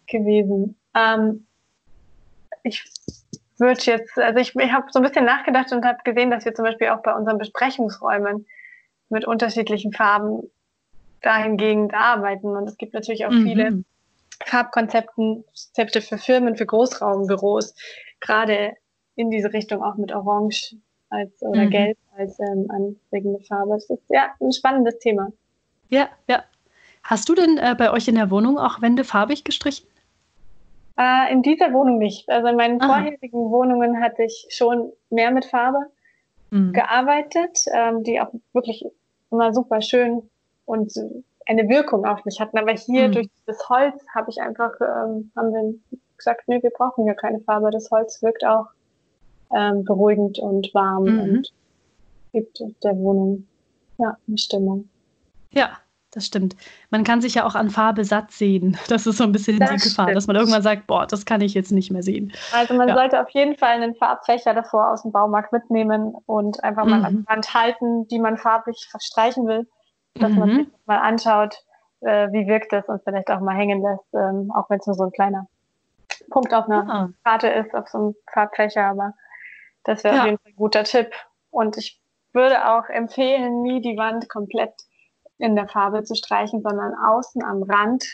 gewesen. Ähm, ich würde jetzt, also ich, ich habe so ein bisschen nachgedacht und habe gesehen, dass wir zum Beispiel auch bei unseren Besprechungsräumen mit unterschiedlichen Farben dahingehend arbeiten. Und es gibt natürlich auch mhm. viele Farbkonzepte für Firmen, für Großraumbüros, gerade in diese Richtung auch mit Orange als oder mhm. Gelb als ähm, anregende Farbe. Das ist ja ein spannendes Thema. Ja, ja. Hast du denn äh, bei euch in der Wohnung auch Wände farbig gestrichen? Äh, in dieser Wohnung nicht. Also in meinen Aha. vorherigen Wohnungen hatte ich schon mehr mit Farbe mhm. gearbeitet, ähm, die auch wirklich immer super schön und eine Wirkung auf mich hatten. Aber hier mhm. durch das Holz habe ich einfach, ähm, haben wir gesagt, nee, wir brauchen ja keine Farbe. Das Holz wirkt auch ähm, beruhigend und warm mhm. und gibt der Wohnung ja eine Stimmung. Ja, das stimmt. Man kann sich ja auch an Farbe satt sehen. *laughs* Das ist so ein bisschen das die Gefahr, dass man irgendwann sagt, boah, das kann ich jetzt nicht mehr sehen. Also man ja. sollte auf jeden Fall einen Farbfächer davor aus dem Baumarkt mitnehmen und einfach mal mhm. an die Wand halten, die man farblich verstreichen will, dass mhm. man sich mal anschaut, äh, wie wirkt das und vielleicht auch mal hängen lässt, ähm, auch wenn es nur so ein kleiner Punkt auf einer ah. Karte ist, auf so einem Farbfächer, aber das wäre ja. auf jeden Fall ein guter Tipp. Und ich würde auch empfehlen, nie die Wand komplett in der Farbe zu streichen, sondern außen am Rand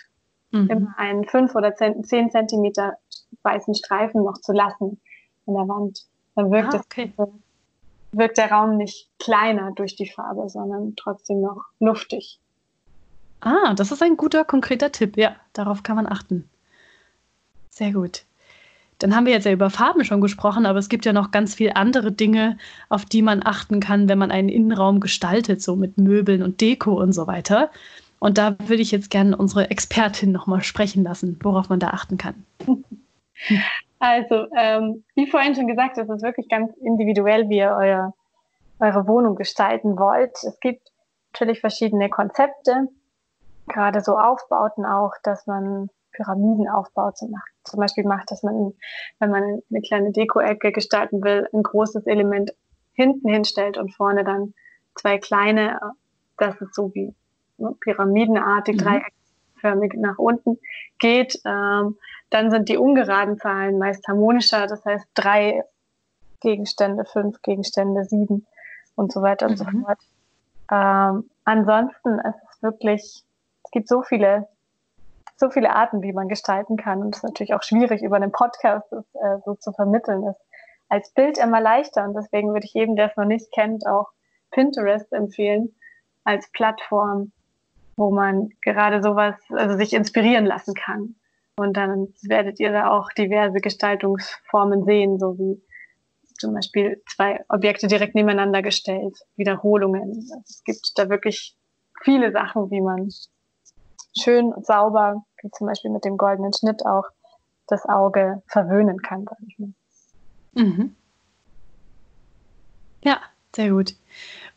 mhm. immer einen fünf oder zehn Zentimeter weißen Streifen noch zu lassen in der Wand. Dann wirkt ah, okay. es wirkt der Raum nicht kleiner durch die Farbe, sondern trotzdem noch luftig. Ah, das ist ein guter, konkreter Tipp. Ja, darauf kann man achten. Sehr gut. Dann haben wir jetzt ja über Farben schon gesprochen, aber es gibt ja noch ganz viele andere Dinge, auf die man achten kann, wenn man einen Innenraum gestaltet, so mit Möbeln und Deko und so weiter. Und da würde ich jetzt gerne unsere Expertin nochmal sprechen lassen, worauf man da achten kann. *laughs* Also, ähm, wie vorhin schon gesagt, es ist wirklich ganz individuell, wie ihr euer, eure Wohnung gestalten wollt. Es gibt natürlich verschiedene Konzepte, gerade so Aufbauten auch, dass man Pyramidenaufbau zum, zum Beispiel macht, dass man, wenn man eine kleine Deko-Ecke gestalten will, ein großes Element hinten hinstellt und vorne dann zwei kleine, das ist so wie ne, pyramidenartig, mhm. dreieckförmig nach unten geht. Ähm, dann sind die ungeraden Zahlen meist harmonischer, das heißt drei Gegenstände, fünf Gegenstände, sieben und so weiter und mhm. so fort. Ähm, ansonsten ist es wirklich, es gibt so viele so viele Arten, wie man gestalten kann. Und es ist natürlich auch schwierig, über einen Podcast das äh, so zu vermitteln. Ist als Bild immer leichter. Und deswegen würde ich jedem, der es noch nicht kennt, auch Pinterest empfehlen als Plattform, wo man gerade sowas, also sich inspirieren lassen kann. Und dann werdet ihr da auch diverse Gestaltungsformen sehen, so wie zum Beispiel zwei Objekte direkt nebeneinander gestellt, Wiederholungen. Es gibt da wirklich viele Sachen, wie man schön und sauber, wie zum Beispiel mit dem goldenen Schnitt auch, das Auge verwöhnen kann, sag ich mal. Mhm. Ja, sehr gut.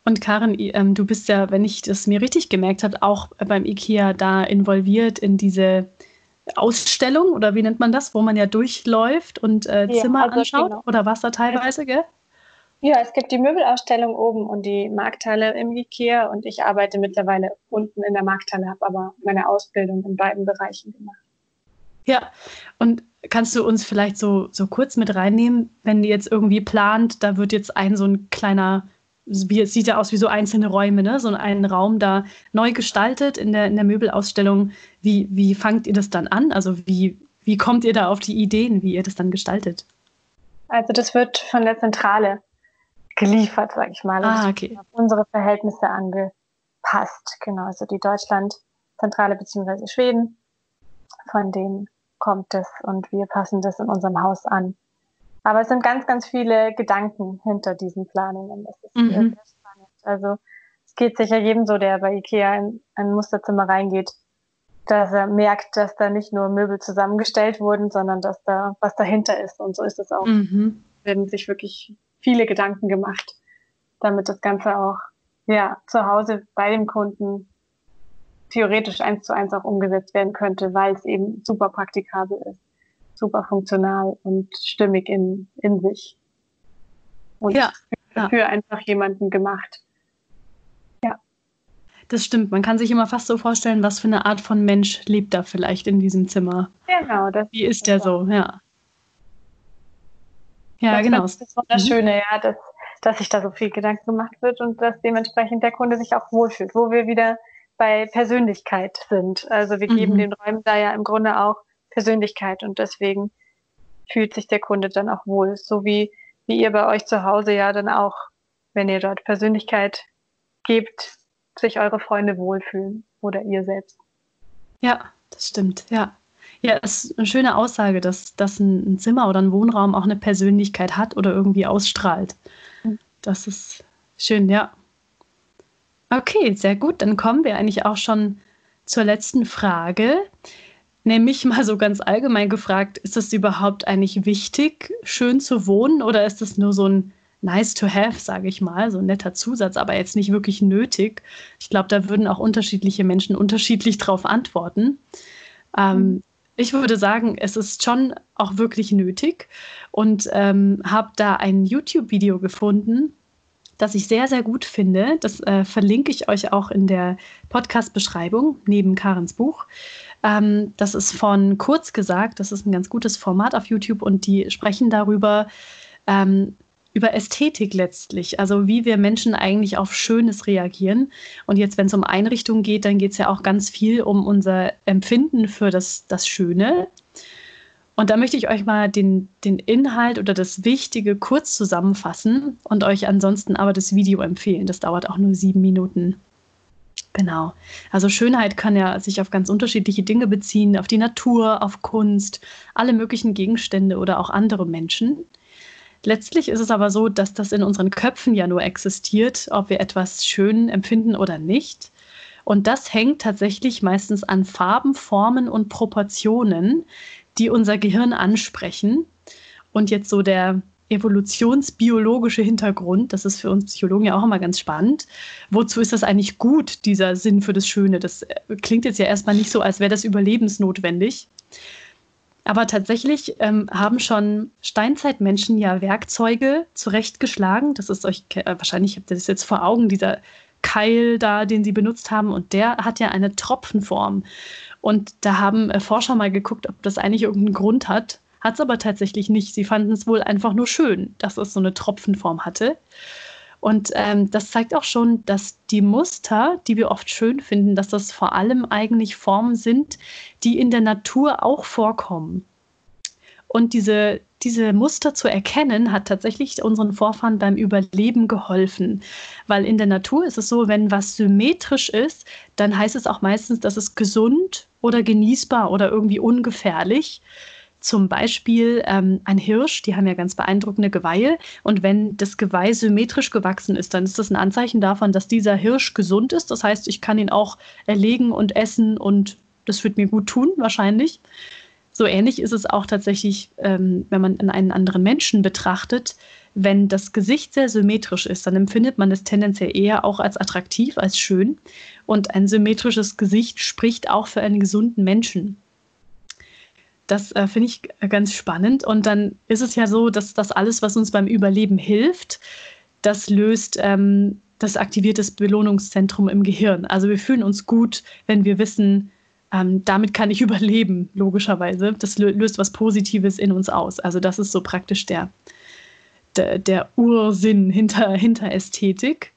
Und Karin, ähm, du bist ja, wenn ich das mir richtig gemerkt habe, auch beim IKEA da involviert in diese Ausstellung oder wie nennt man das, wo man ja durchläuft und äh, Zimmer ja, also anschaut genau. oder was da teilweise, gell? Ja, es gibt die Möbelausstellung oben und die Markthalle im Ikea und ich arbeite mittlerweile unten in der Markthalle, habe aber meine Ausbildung in beiden Bereichen gemacht. Ja, und kannst du uns vielleicht so, so kurz mit reinnehmen, wenn ihr jetzt irgendwie plant, da wird jetzt ein so ein kleiner, wie es sieht ja aus wie so einzelne Räume, ne? so ein Raum da neu gestaltet in der, in der Möbelausstellung. Wie, wie fangt ihr das dann an? Also wie, wie kommt ihr da auf die Ideen, wie ihr das dann gestaltet? Also das wird von der Zentrale geliefert, sage ich mal. Ah, okay. Auf unsere Verhältnisse angepasst. Genau, also die Deutschlandzentrale beziehungsweise Schweden, von denen kommt es und wir passen das in unserem Haus an. Aber es sind ganz, ganz viele Gedanken hinter diesen Planungen. Das ist mhm. sehr spannend. Also es geht sicher jedem so, der bei Ikea in ein Musterzimmer reingeht, dass er merkt, dass da nicht nur Möbel zusammengestellt wurden, sondern dass da was dahinter ist. Und so ist es auch. Mhm. Werden sich wirklich viele Gedanken gemacht, damit das Ganze auch ja, zu Hause bei dem Kunden theoretisch eins zu eins auch umgesetzt werden könnte, weil es eben super praktikabel ist, super funktional und stimmig in, in sich. Und ja, ja. für einfach jemanden gemacht. Ja. Das stimmt. Man kann sich immer fast so vorstellen, was für eine Art von Mensch lebt da vielleicht in diesem Zimmer. Genau. Das Wie ist der so, ja. Ja, das genau. Das ist das Schöne, mhm. ja, dass, dass sich da so viel Gedanken gemacht wird und dass dementsprechend der Kunde sich auch wohlfühlt, wo wir wieder bei Persönlichkeit sind. Also wir geben mhm. den Räumen da ja im Grunde auch Persönlichkeit und deswegen fühlt sich der Kunde dann auch wohl, so wie, wie ihr bei euch zu Hause ja dann auch, wenn ihr dort Persönlichkeit gebt, sich eure Freunde wohlfühlen oder ihr selbst. Ja, das stimmt, ja. Ja, es ist eine schöne Aussage, dass, dass ein Zimmer oder ein Wohnraum auch eine Persönlichkeit hat oder irgendwie ausstrahlt. Mhm. Das ist schön, ja. Okay, sehr gut. Dann kommen wir eigentlich auch schon zur letzten Frage. Nämlich mal so ganz allgemein gefragt, ist es überhaupt eigentlich wichtig, schön zu wohnen oder ist es nur so ein nice to have, sage ich mal, so ein netter Zusatz, aber jetzt nicht wirklich nötig? Ich glaube, da würden auch unterschiedliche Menschen unterschiedlich drauf antworten. Ähm, mhm. Ich würde sagen, es ist schon auch wirklich nötig und ähm, habe da ein YouTube-Video gefunden, das ich sehr, sehr gut finde. Das äh, verlinke ich euch auch in der Podcast-Beschreibung neben Karens Buch. Ähm, das ist von Kurz gesagt, das ist ein ganz gutes Format auf YouTube und die sprechen darüber, ähm, über Ästhetik letztlich, also wie wir Menschen eigentlich auf Schönes reagieren. Und jetzt, wenn es um Einrichtungen geht, dann geht es ja auch ganz viel um unser Empfinden für das, das Schöne. Und da möchte ich euch mal den, den Inhalt oder das Wichtige kurz zusammenfassen und euch ansonsten aber das Video empfehlen. Das dauert auch nur sieben Minuten. Genau. Also Schönheit kann ja sich auf ganz unterschiedliche Dinge beziehen, auf die Natur, auf Kunst, alle möglichen Gegenstände oder auch andere Menschen. Letztlich ist es aber so, dass das in unseren Köpfen ja nur existiert, ob wir etwas schön empfinden oder nicht. Und das hängt tatsächlich meistens an Farben, Formen und Proportionen, die unser Gehirn ansprechen. Und jetzt so der evolutionsbiologische Hintergrund, das ist für uns Psychologen ja auch immer ganz spannend. Wozu ist das eigentlich gut, dieser Sinn für das Schöne? Das äh, klingt jetzt ja erstmal nicht so, als wäre das überlebensnotwendig. Aber tatsächlich ähm, haben schon Steinzeitmenschen ja Werkzeuge zurechtgeschlagen. Das ist euch, äh, wahrscheinlich habt ihr das jetzt vor Augen, dieser Keil da, den sie benutzt haben. Und der hat ja eine Tropfenform. Und da haben äh, Forscher mal geguckt, ob das eigentlich irgendeinen Grund hat. Hat es aber tatsächlich nicht. Sie fanden es wohl einfach nur schön, dass es so eine Tropfenform hatte. Und ähm, das zeigt auch schon, dass die Muster, die wir oft schön finden, dass das vor allem eigentlich Formen sind, die in der Natur auch vorkommen. Und diese, diese Muster zu erkennen, hat tatsächlich unseren Vorfahren beim Überleben geholfen. Weil in der Natur ist es so, wenn was symmetrisch ist, dann heißt es auch meistens, dass es gesund oder genießbar oder irgendwie ungefährlich. Zum Beispiel ähm, ein Hirsch, die haben ja ganz beeindruckende Geweihe. Und wenn das Geweih symmetrisch gewachsen ist, dann ist das ein Anzeichen davon, dass dieser Hirsch gesund ist. Das heißt, ich kann ihn auch erlegen und essen und das wird mir gut tun, wahrscheinlich. So ähnlich ist es auch tatsächlich, ähm, wenn man einen anderen Menschen betrachtet. Wenn das Gesicht sehr symmetrisch ist, dann empfindet man es tendenziell eher auch als attraktiv, als schön. Und ein symmetrisches Gesicht spricht auch für einen gesunden Menschen. Das äh, finde ich ganz spannend. Und dann ist es ja so, dass das alles, was uns beim Überleben hilft, das löst, ähm, das aktiviert das Belohnungszentrum im Gehirn. Also wir fühlen uns gut, wenn wir wissen, ähm, damit kann ich *laughs* überleben, logischerweise. Das löst was Positives in uns aus. Also das ist so praktisch der, der, der Ursinn hinter, hinter Ästhetik.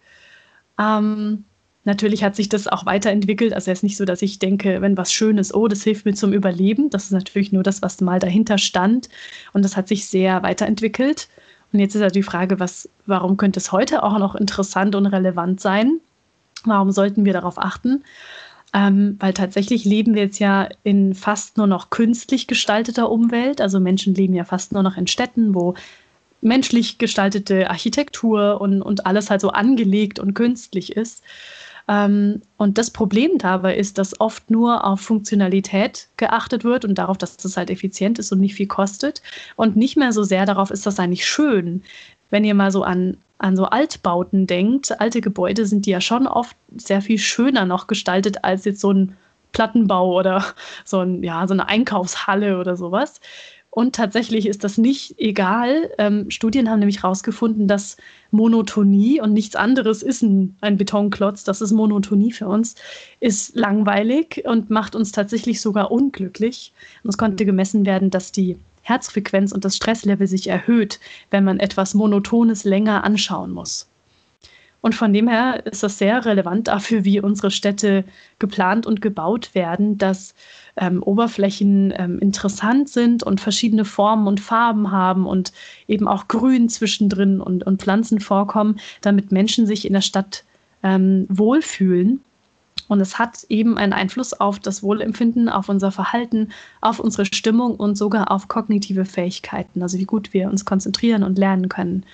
Ähm, Natürlich hat sich das auch weiterentwickelt. Also es ist nicht so, dass ich denke, wenn was schön ist, oh, das hilft mir zum Überleben. Das ist natürlich nur das, was mal dahinter stand. Und das hat sich sehr weiterentwickelt. Und jetzt ist ja die Frage, was, warum könnte es heute auch noch interessant und relevant sein? Warum sollten wir darauf achten? Ähm, weil tatsächlich leben wir jetzt ja in fast nur noch künstlich gestalteter Umwelt. Also Menschen leben ja fast nur noch in Städten, wo menschlich gestaltete Architektur und, und alles halt so angelegt und künstlich ist. Ähm, und das Problem dabei ist, dass oft nur auf Funktionalität geachtet wird und darauf, dass das halt effizient ist und nicht viel kostet und nicht mehr so sehr darauf, ist das eigentlich schön. Wenn ihr mal so an, an so Altbauten denkt, alte Gebäude sind die ja schon oft sehr viel schöner noch gestaltet als jetzt so ein Plattenbau oder so, ein, ja, so eine Einkaufshalle oder sowas. Und tatsächlich ist das nicht egal. Ähm, Studien haben nämlich herausgefunden, dass Monotonie und nichts anderes ist ein, ein Betonklotz, das ist Monotonie für uns, ist langweilig und macht uns tatsächlich sogar unglücklich. Und es konnte gemessen werden, dass die Herzfrequenz und das Stresslevel sich erhöht, wenn man etwas Monotones länger anschauen muss. Und von dem her ist das sehr relevant dafür, wie unsere Städte geplant und gebaut werden, dass ähm, Oberflächen ähm, interessant sind und verschiedene Formen und Farben haben und eben auch Grün zwischendrin und, und Pflanzen vorkommen, damit Menschen sich in der Stadt ähm, wohlfühlen. Und es hat eben einen Einfluss auf das Wohlempfinden, auf unser Verhalten, auf unsere Stimmung und sogar auf kognitive Fähigkeiten, also wie gut wir uns konzentrieren und lernen können.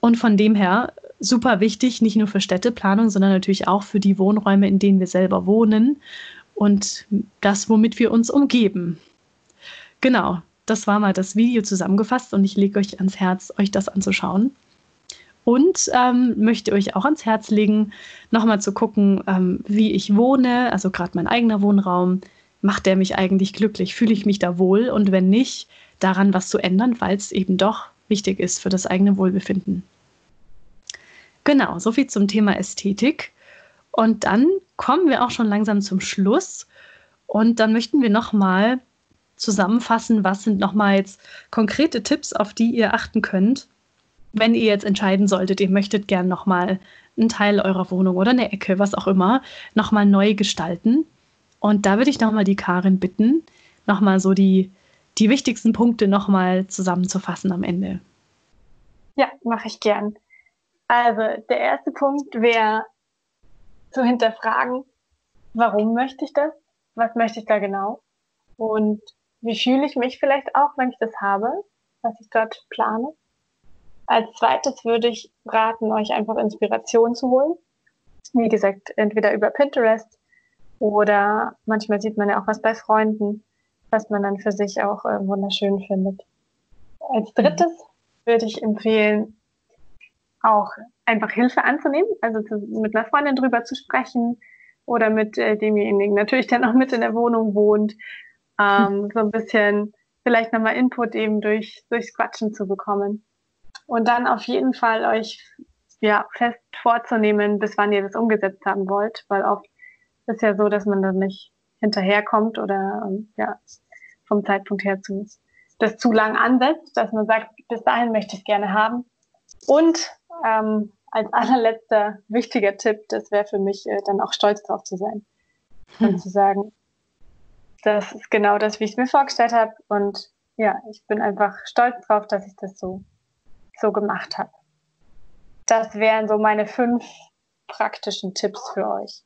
Und von dem her super wichtig, nicht nur für Städteplanung, sondern natürlich auch für die Wohnräume, in denen wir selber wohnen und das, womit wir uns umgeben. Genau, das war mal das Video zusammengefasst und ich lege euch ans Herz, euch das anzuschauen. Und ähm, möchte euch auch ans Herz legen, nochmal zu gucken, ähm, wie ich wohne, also gerade mein eigener Wohnraum. Macht der mich eigentlich glücklich? Fühle ich mich da wohl? Und wenn nicht, daran was zu ändern, weil es eben doch wichtig ist für das eigene Wohlbefinden. Genau, soviel zum Thema Ästhetik. Und dann kommen wir auch schon langsam zum Schluss. Und dann möchten wir nochmal zusammenfassen, was sind nochmal jetzt konkrete Tipps, auf die ihr achten könnt, wenn ihr jetzt entscheiden solltet, ihr möchtet gern nochmal einen Teil eurer Wohnung oder eine Ecke, was auch immer, nochmal neu gestalten. Und da würde ich nochmal die Karin bitten, nochmal so die, die wichtigsten Punkte nochmal zusammenzufassen am Ende. Ja, mache ich gern. Also der erste Punkt wäre zu hinterfragen, warum möchte ich das? Was möchte ich da genau? Und wie fühle ich mich vielleicht auch, wenn ich das habe, was ich dort plane? Als zweites würde ich raten, euch einfach Inspiration zu holen. Wie gesagt, entweder über Pinterest oder manchmal sieht man ja auch was bei Freunden, was man dann für sich auch äh, wunderschön findet. Als drittes würde ich empfehlen, auch einfach Hilfe anzunehmen, also zu, mit einer Freundin drüber zu sprechen oder mit äh, demjenigen natürlich, der noch mit in der Wohnung wohnt, ähm, hm. so ein bisschen vielleicht nochmal Input eben durch, durchs Quatschen zu bekommen. Und dann auf jeden Fall euch ja fest vorzunehmen, bis wann ihr das umgesetzt haben wollt, weil oft ist ja so, dass man dann nicht hinterherkommt oder ähm, ja vom Zeitpunkt her zu das zu lang ansetzt, dass man sagt, bis dahin möchte ich es gerne haben. Und ähm, als allerletzter wichtiger Tipp, das wäre für mich äh, dann auch stolz drauf zu sein. Hm. Und *laughs* zu sagen, das ist genau das, wie ich es mir vorgestellt habe. Und ja, ich bin einfach stolz drauf, dass ich das so, so gemacht habe. Das wären so meine fünf praktischen Tipps für euch.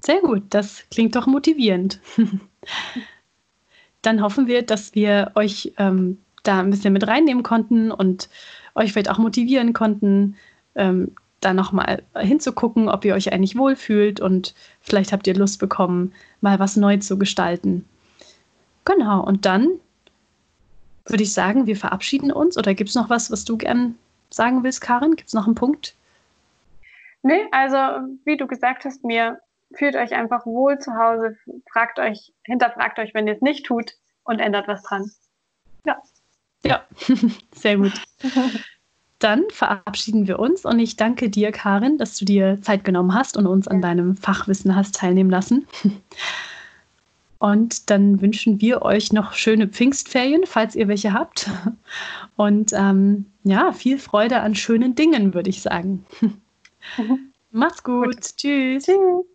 Sehr gut, das klingt doch motivierend. *laughs* Dann hoffen wir, dass wir euch ähm, da ein bisschen mit reinnehmen konnten und euch vielleicht auch motivieren konnten, ähm, da nochmal hinzugucken, ob ihr euch eigentlich wohlfühlt und vielleicht habt ihr Lust bekommen, mal was neu zu gestalten. Genau, und dann würde ich sagen, wir verabschieden uns. Oder gibt es noch was, was du gern sagen willst, Karin? Gibt es noch einen Punkt? Nee, also wie du gesagt hast, mir fühlt euch einfach wohl zu Hause, fragt euch, hinterfragt euch, wenn ihr es nicht tut und ändert was dran. Ja. Ja, *laughs* sehr gut. Dann verabschieden wir uns und ich danke dir, Karin, dass du dir Zeit genommen hast und uns an deinem Fachwissen hast teilnehmen lassen. Und dann wünschen wir euch noch schöne Pfingstferien, falls ihr welche habt. Und ähm, ja, viel Freude an schönen Dingen, würde ich sagen. Mhm. Macht's gut. gut. Tschüss. Tschüss.